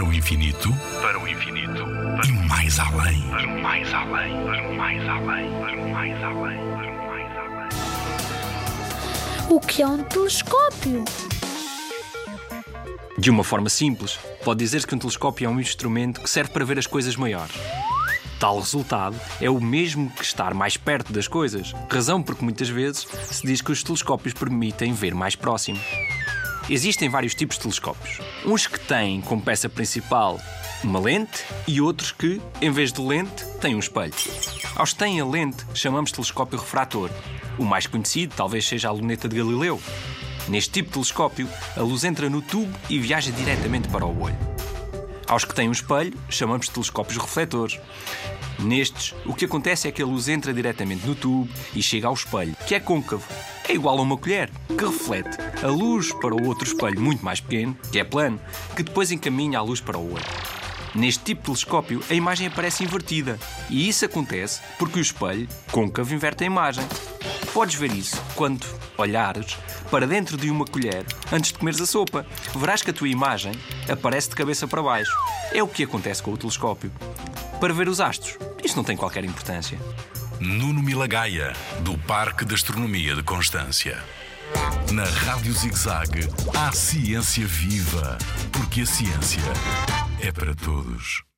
Para o infinito, para o infinito, e mais além. para o mais além, para o mais além, para o mais além, para o mais além. O que é um telescópio? De uma forma simples, pode dizer-se que um telescópio é um instrumento que serve para ver as coisas maiores. Tal resultado é o mesmo que estar mais perto das coisas, razão porque muitas vezes se diz que os telescópios permitem ver mais próximo. Existem vários tipos de telescópios. Uns que têm como peça principal uma lente e outros que, em vez de lente, têm um espelho. Aos que têm a lente, chamamos de telescópio refrator. O mais conhecido talvez seja a luneta de Galileu. Neste tipo de telescópio, a luz entra no tubo e viaja diretamente para o olho. Aos que têm um espelho, chamamos de telescópios refletores. Nestes, o que acontece é que a luz entra diretamente no tubo e chega ao espelho, que é côncavo. É igual a uma colher, que reflete a luz para o outro espelho muito mais pequeno, que é plano, que depois encaminha a luz para o olho. Neste tipo de telescópio, a imagem aparece invertida. E isso acontece porque o espelho, côncavo, inverte a imagem. Podes ver isso quando olhares para dentro de uma colher antes de comeres a sopa. Verás que a tua imagem aparece de cabeça para baixo. É o que acontece com o telescópio. Para ver os astros, isto não tem qualquer importância. Nuno Milagaya, do Parque de Astronomia de Constância. Na Rádio ZigZag, há ciência viva, porque a ciência é para todos.